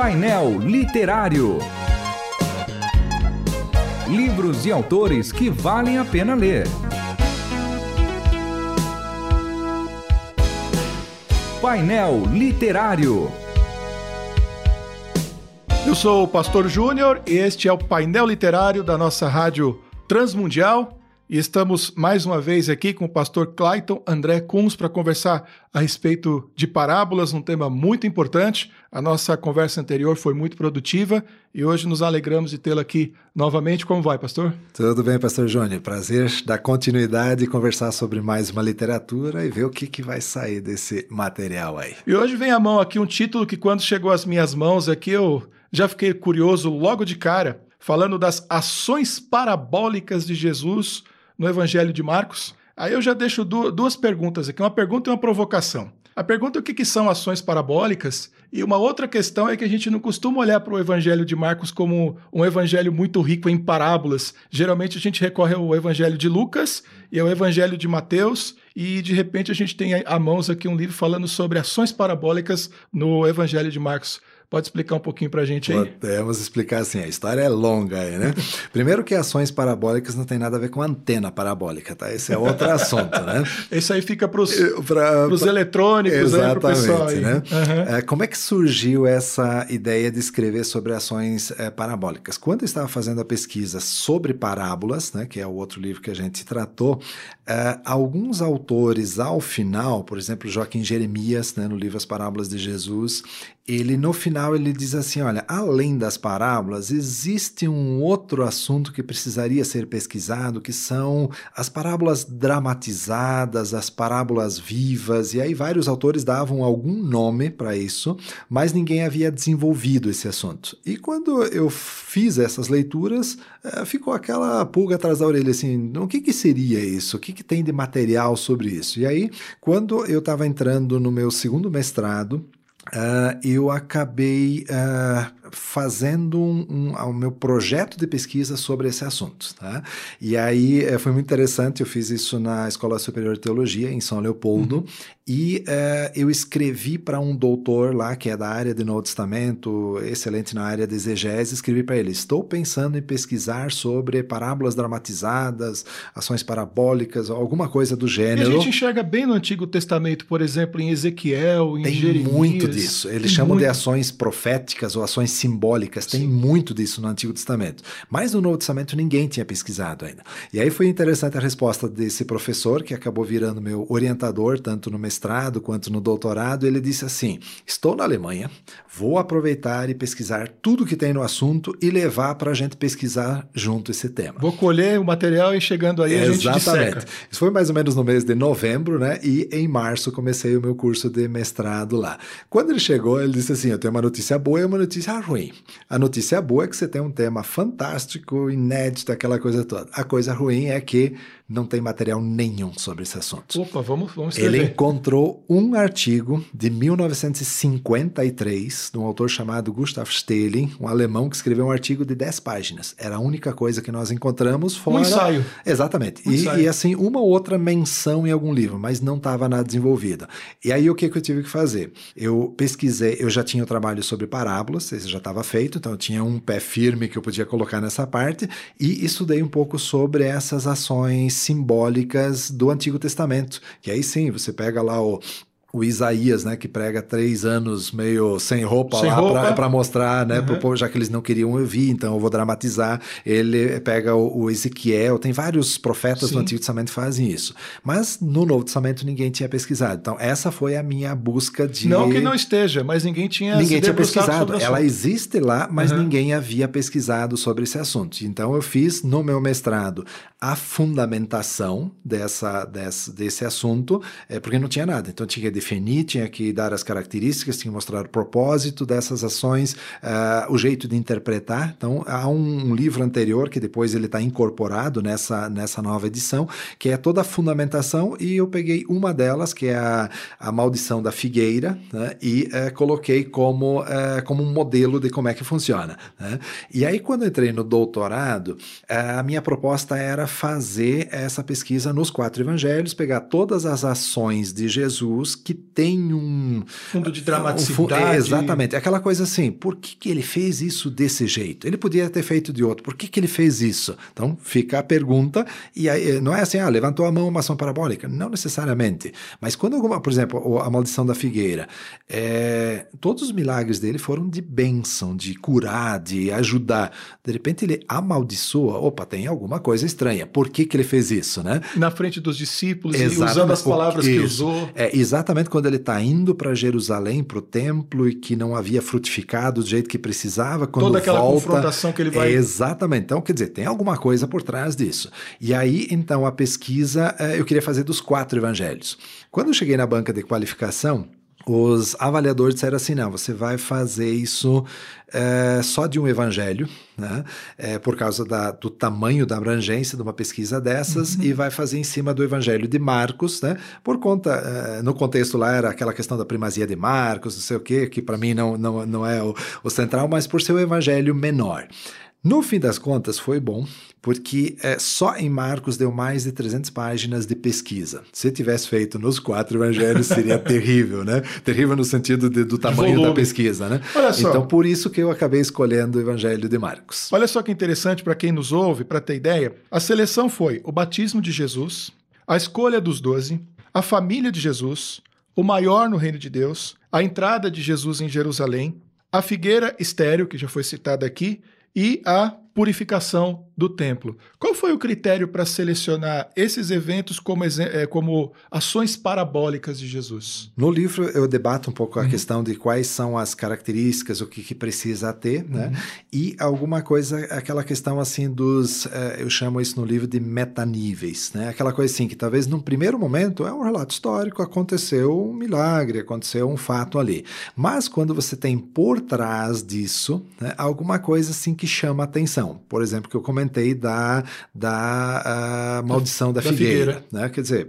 Painel Literário. Livros e autores que valem a pena ler. Painel Literário. Eu sou o Pastor Júnior e este é o painel literário da nossa rádio Transmundial. E estamos mais uma vez aqui com o pastor Clayton André Kunz para conversar a respeito de parábolas, um tema muito importante. A nossa conversa anterior foi muito produtiva e hoje nos alegramos de tê-lo aqui novamente. Como vai, pastor? Tudo bem, pastor Júnior. Prazer dar continuidade e conversar sobre mais uma literatura e ver o que, que vai sair desse material aí. E hoje vem à mão aqui um título que quando chegou às minhas mãos aqui eu já fiquei curioso logo de cara, falando das ações parabólicas de Jesus no Evangelho de Marcos. Aí eu já deixo duas perguntas aqui, uma pergunta e uma provocação. A pergunta é o que, que são ações parabólicas, e uma outra questão é que a gente não costuma olhar para o Evangelho de Marcos como um evangelho muito rico em parábolas. Geralmente a gente recorre ao Evangelho de Lucas e ao Evangelho de Mateus, e de repente a gente tem a mãos aqui um livro falando sobre ações parabólicas no Evangelho de Marcos. Pode explicar um pouquinho para a gente aí? Podemos explicar assim, a história é longa aí, né? Primeiro que ações parabólicas não tem nada a ver com antena parabólica, tá? Esse é outro assunto, né? Esse aí fica para os eletrônicos, Exatamente, aí, pessoal aí. né? Uhum. É, como é que surgiu essa ideia de escrever sobre ações é, parabólicas? Quando eu estava fazendo a pesquisa sobre parábolas, né, que é o outro livro que a gente tratou, é, alguns autores, ao final, por exemplo, Joaquim Jeremias, né, no livro As Parábolas de Jesus, ele no final ele diz assim, olha, além das parábolas, existe um outro assunto que precisaria ser pesquisado, que são as parábolas dramatizadas, as parábolas vivas, e aí vários autores davam algum nome para isso, mas ninguém havia desenvolvido esse assunto. E quando eu fiz essas leituras, eh, ficou aquela pulga atrás da orelha, assim, o que, que seria isso? O que, que tem de material sobre isso? E aí, quando eu estava entrando no meu segundo mestrado, Uh, eu acabei uh, fazendo um, um, o meu projeto de pesquisa sobre esse assunto. Tá? E aí eh, foi muito interessante, eu fiz isso na Escola Superior de Teologia, em São Leopoldo, uhum. E uh, eu escrevi para um doutor lá, que é da área de Novo Testamento, excelente na área de exegese, escrevi para ele, estou pensando em pesquisar sobre parábolas dramatizadas, ações parabólicas, alguma coisa do gênero. E a gente enxerga bem no Antigo Testamento, por exemplo, em Ezequiel, em Tem Jeremias. muito disso. Eles chamam muito. de ações proféticas ou ações simbólicas, tem Sim. muito disso no Antigo Testamento. Mas no Novo Testamento ninguém tinha pesquisado ainda. E aí foi interessante a resposta desse professor, que acabou virando meu orientador, tanto no mestrado quanto no doutorado. Ele disse assim: Estou na Alemanha, vou aproveitar e pesquisar tudo que tem no assunto e levar para a gente pesquisar junto esse tema. Vou colher o material e chegando aí Exatamente. a gente disseca. Isso foi mais ou menos no mês de novembro, né? E em março comecei o meu curso de mestrado lá. Quando ele chegou, ele disse assim: Eu tenho uma notícia boa e uma notícia ruim. A notícia boa é que você tem um tema fantástico, inédito, aquela coisa toda. A coisa ruim é que não tem material nenhum sobre esse assunto. Opa, vamos, vamos escrever. Ele encontrou um artigo de 1953 de um autor chamado Gustav Stalin, um alemão que escreveu um artigo de 10 páginas. Era a única coisa que nós encontramos fora... Um ensaio. Exatamente. Um e, ensaio. e, assim, uma outra menção em algum livro, mas não estava nada desenvolvida. E aí o que, que eu tive que fazer? Eu pesquisei, eu já tinha o trabalho sobre parábolas, esse já estava feito, então eu tinha um pé firme que eu podia colocar nessa parte, e estudei um pouco sobre essas ações simbólicas do Antigo Testamento. Que aí sim, você pega lá o o Isaías, né, que prega três anos meio sem roupa sem lá para mostrar, né, uhum. pro povo, já que eles não queriam ouvir, então eu vou dramatizar. Ele pega o, o Ezequiel, tem vários profetas Sim. do Antigo Testamento que fazem isso. Mas no Novo Testamento ninguém tinha pesquisado. Então essa foi a minha busca de Não que não esteja, mas ninguém tinha Ninguém tinha pesquisado. Ela existe lá, mas uhum. ninguém havia pesquisado sobre esse assunto. Então eu fiz no meu mestrado a fundamentação dessa, desse, desse assunto, é, porque não tinha nada. Então tinha que definir, tinha que dar as características, tinha que mostrar o propósito dessas ações, uh, o jeito de interpretar. Então há um, um livro anterior que depois ele está incorporado nessa, nessa nova edição, que é toda a fundamentação, e eu peguei uma delas, que é a, a maldição da figueira, né, e uh, coloquei como, uh, como um modelo de como é que funciona. Né? E aí, quando entrei no doutorado, a minha proposta era fazer essa pesquisa nos quatro evangelhos, pegar todas as ações de Jesus que tem um fundo de um dramaticidade. é, exatamente, aquela coisa assim, por que, que ele fez isso desse jeito? Ele podia ter feito de outro, por que, que ele fez isso? Então fica a pergunta, e aí eh, não é assim, ah, levantou a mão uma ação parabólica, não necessariamente, mas quando alguma, por exemplo, a maldição da figueira, eh, todos os milagres dele foram de bênção, de curar, de ajudar, de repente ele amaldiçoa, opa, tem alguma coisa estranha, por que, que ele fez isso, né? Na frente dos discípulos Exatamente. usando as palavras que Isso. usou. É exatamente quando ele está indo para Jerusalém, para o templo, e que não havia frutificado do jeito que precisava, quando Toda aquela volta, confrontação que ele vai. É, exatamente. Então, quer dizer, tem alguma coisa por trás disso. E aí, então, a pesquisa eh, eu queria fazer dos quatro evangelhos. Quando eu cheguei na banca de qualificação, os avaliadores disseram assim: não, você vai fazer isso eh, só de um evangelho, né? Eh, por causa da- do tamanho da abrangência de uma pesquisa dessas, e vai fazer em cima do evangelho de Marcos, né? Por conta, eh, no contexto lá era aquela questão da primazia de Marcos, não sei o quê, que para mim não, não, não é o, o central, mas por ser o evangelho menor. No fim das contas, foi bom, porque eh, só em Marcos deu mais de 300 páginas de pesquisa. Se tivesse feito nos quatro evangelhos, seria terrível, né? Terrível no sentido de- do tamanho da volume. pesquisa, né? Olha só. Então, por isso que eu acabei escolhendo o evangelho de Marcos. Olha só que interessante para quem nos ouve, para ter ideia. A seleção foi o batismo de Jesus, a escolha dos doze, a família de Jesus, o maior no reino de Deus, a entrada de Jesus em Jerusalém, a figueira estéreo, que já foi citada aqui, e a purificação do templo. Qual foi o critério para selecionar esses eventos como, eh, como ações parabólicas de Jesus? No livro eu debato um pouco a Uhum. questão de quais são as características, o que, que precisa ter, né? Uhum. E alguma coisa, aquela questão assim dos, eh, eu chamo isso no livro de metaníveis, né? Aquela coisa assim que talvez num primeiro momento é um relato histórico, aconteceu um milagre, aconteceu um fato ali. Mas quando você tem por trás disso, né, alguma coisa assim que chama atenção. Por exemplo, que eu comentei da, da ah, maldição da, Da figueira, figueira. né? Quer dizer,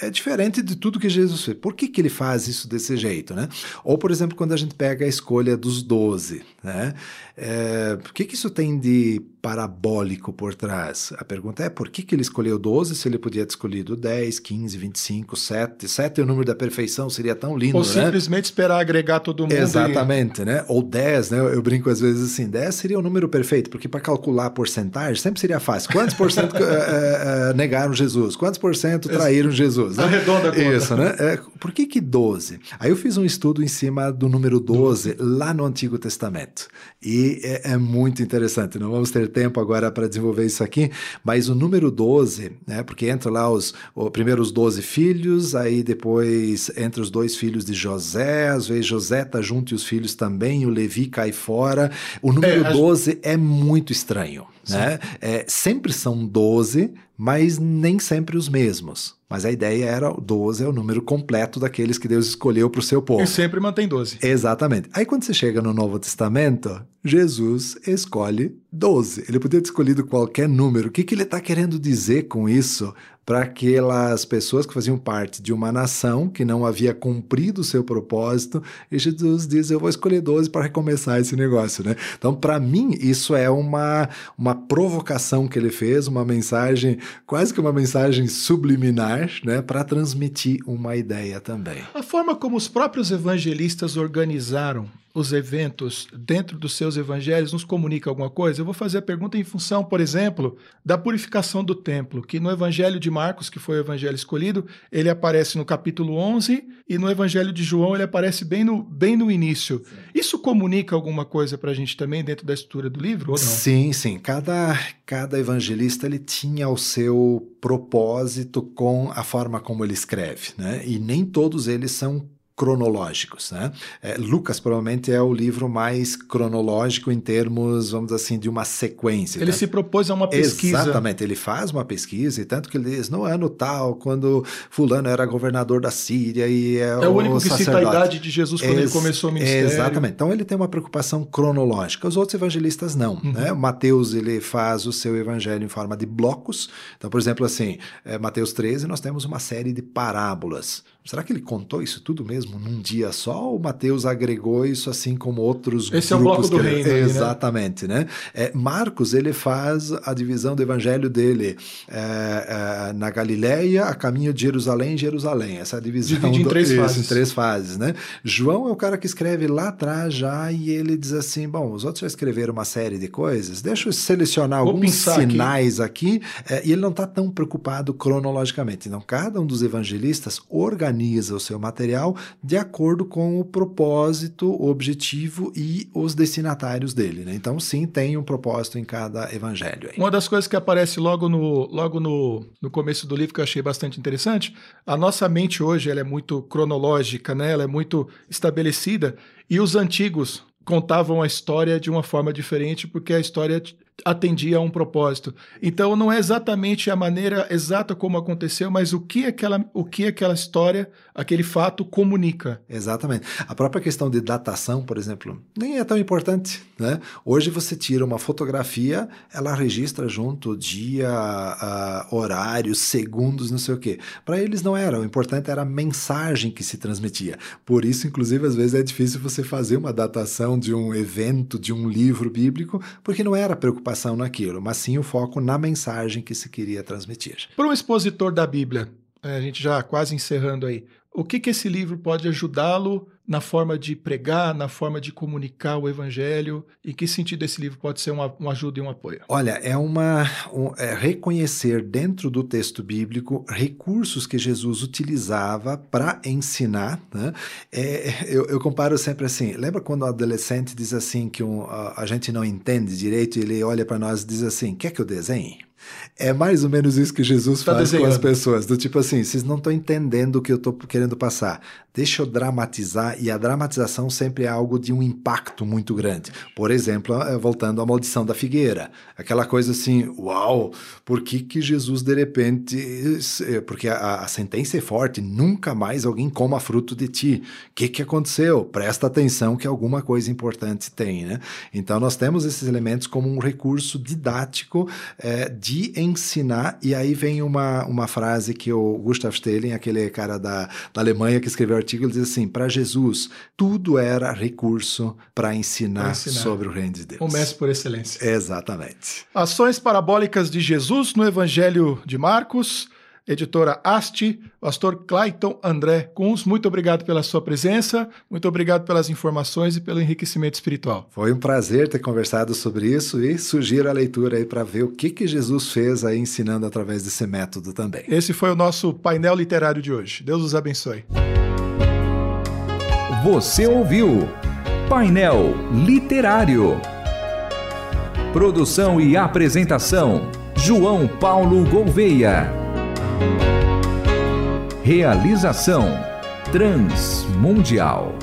é, é diferente de tudo que Jesus fez. Por que, que ele faz isso desse jeito, né? Ou, por exemplo, quando a gente pega a escolha dos doze, né? É, o que, que isso tem de parabólico por trás? A pergunta é por que, que ele escolheu 12 se ele podia ter escolhido 10, 15, 25, 7? 7 é o número da perfeição, seria tão lindo, Ou né? simplesmente esperar agregar todo mundo e- Exatamente, né? Ou 10, né? Eu brinco às vezes assim, 10 seria o número perfeito, porque para calcular a porcentagem sempre seria fácil. Quantos por cento eh, eh, negaram Jesus? Quantos por cento traíram Jesus? né? Arredonda a conta. Isso, né? É, por que que 12? Aí eu fiz um estudo em cima do número 12 lá no Antigo Testamento. E é, é muito interessante. Não vamos ter tempo agora para desenvolver isso aqui, mas o número 12, né? Porque entra lá os, o, primeiro os 12 filhos, aí depois entra os dois filhos de José, às vezes José tá junto e os filhos também, o Levi cai fora. O número É, a- 12 é muito estranho, né? É, sempre são 12, mas nem sempre os mesmos. Mas a ideia era o 12 é o número completo daqueles que Deus escolheu para o seu povo. E sempre mantém 12. Exatamente. Aí quando você chega no Novo Testamento, Jesus escolhe 12. Ele podia ter escolhido qualquer número. O que, que ele está querendo dizer com isso para aquelas pessoas que faziam parte de uma nação que não havia cumprido o seu propósito? E Jesus diz: Eu vou escolher 12 para recomeçar esse negócio. Né? Então, para mim, isso é uma, uma provocação que ele fez, uma mensagem, quase que uma mensagem subliminar, né, para transmitir uma ideia também. A forma como os próprios evangelistas organizaram os eventos dentro dos seus evangelhos nos comunica alguma coisa? Eu vou fazer a pergunta em função, por exemplo, da purificação do templo, que no evangelho de Marcos, que foi o evangelho escolhido, ele aparece no capítulo 11 e no evangelho de João ele aparece bem no, bem no início. Isso comunica alguma coisa para a gente também dentro da estrutura do livro ou não? Sim, sim. Cada, cada evangelista ele tinha o seu propósito com a forma como ele escreve, né? E nem todos eles são cronológicos, né? É, Lucas provavelmente é o livro mais cronológico em termos, vamos dizer assim, de uma sequência. Ele né? se propôs a uma pesquisa. Exatamente, ele faz uma pesquisa e tanto que ele diz, no ano tal, quando fulano era governador da Síria e é, É o único que cita a sacerdote. idade de Jesus quando ele Ex- começou o ministério. Exatamente. Então ele tem uma preocupação cronológica. Os outros evangelistas não. Uhum. Né? Mateus ele faz o seu evangelho em forma de blocos. Então, por exemplo, assim, é, Mateus 13, nós temos uma série de parábolas. Será que ele contou isso tudo mesmo num dia só, ou Mateus agregou isso assim como outros Esse grupos? é o bloco do ele... reino. Aí, Exatamente, né? É, Marcos, ele faz a divisão do evangelho dele é, é, na Galileia, a caminho de Jerusalém, Jerusalém. Essa divisão. Divide em três do... fases. Isso, em três fases, né? João é o cara que escreve lá atrás já e ele diz assim, bom, os outros já escreveram uma série de coisas, deixa eu selecionar Vou alguns sinais aqui, aqui é, e ele não está tão preocupado cronologicamente. Então, cada um dos evangelistas organiza o seu material de acordo com o propósito, o objetivo e os destinatários dele. Né? Então, sim, tem um propósito em cada evangelho. Aí. Uma das coisas que aparece logo no, logo no, no começo do livro que eu achei bastante interessante, a nossa mente hoje ela é muito cronológica, né? ela é muito estabelecida, e os antigos contavam a história de uma forma diferente, porque a história atendia a um propósito. Então não é exatamente a maneira exata como aconteceu, mas o que aquela, o que aquela história, aquele fato comunica. Exatamente. A própria questão de datação, por exemplo, nem é tão importante. Né? Hoje você tira uma fotografia, ela registra junto dia, uh, horário, segundos, não sei o quê. Para eles não era. O importante era a mensagem que se transmitia. Por isso, inclusive, às vezes é difícil você fazer uma datação de um evento, de um livro bíblico, porque não era preocupação preocupação naquilo, mas sim o foco na mensagem que se queria transmitir. Para um expositor da Bíblia, a gente já quase encerrando aí, o que, que esse livro pode ajudá-lo na forma de pregar, na forma de comunicar o evangelho? Em que sentido esse livro pode ser uma, uma ajuda e um apoio? Olha, é uma um, é reconhecer dentro do texto bíblico recursos que Jesus utilizava para ensinar. Né? É, eu, eu, comparo sempre assim. Lembra quando o adolescente diz assim que um, a, a gente não entende direito? E ele olha para nós e diz assim: quer que eu desenhe? É mais ou menos isso que Jesus tá faz desenhando. com as pessoas. Do tipo assim, vocês não estão entendendo o que eu estou querendo passar. Deixa eu dramatizar, e a dramatização sempre é algo de um impacto muito grande. Por exemplo, eh, voltando à maldição da figueira. Aquela coisa assim, uau, por que, que Jesus de repente. Eh, porque a, a sentença é forte, nunca mais alguém coma fruto de ti. O que, que aconteceu? Presta atenção que alguma coisa importante tem, né? Então nós temos esses elementos como um recurso didático é, de ensinar, e aí vem uma, uma frase que o Gustav Stalin, aquele cara da, da Alemanha que escreveu o artigo, ele diz assim: para Jesus, tudo era recurso para ensinar, ensinar, sobre o reino de Deus. O mestre por excelência. Exatamente. Ações parabólicas de Jesus no Evangelho de Marcos editora Asti, pastor Clayton André Kunz, muito obrigado pela sua presença, muito obrigado pelas informações e pelo enriquecimento espiritual. Foi um prazer ter conversado sobre isso e sugiro a leitura aí para ver o que, que Jesus fez aí ensinando através desse método também. Esse foi o nosso painel literário de hoje. Deus os abençoe. Você ouviu Painel Literário. Produção e apresentação: João Paulo Gouveia. Realização Transmundial.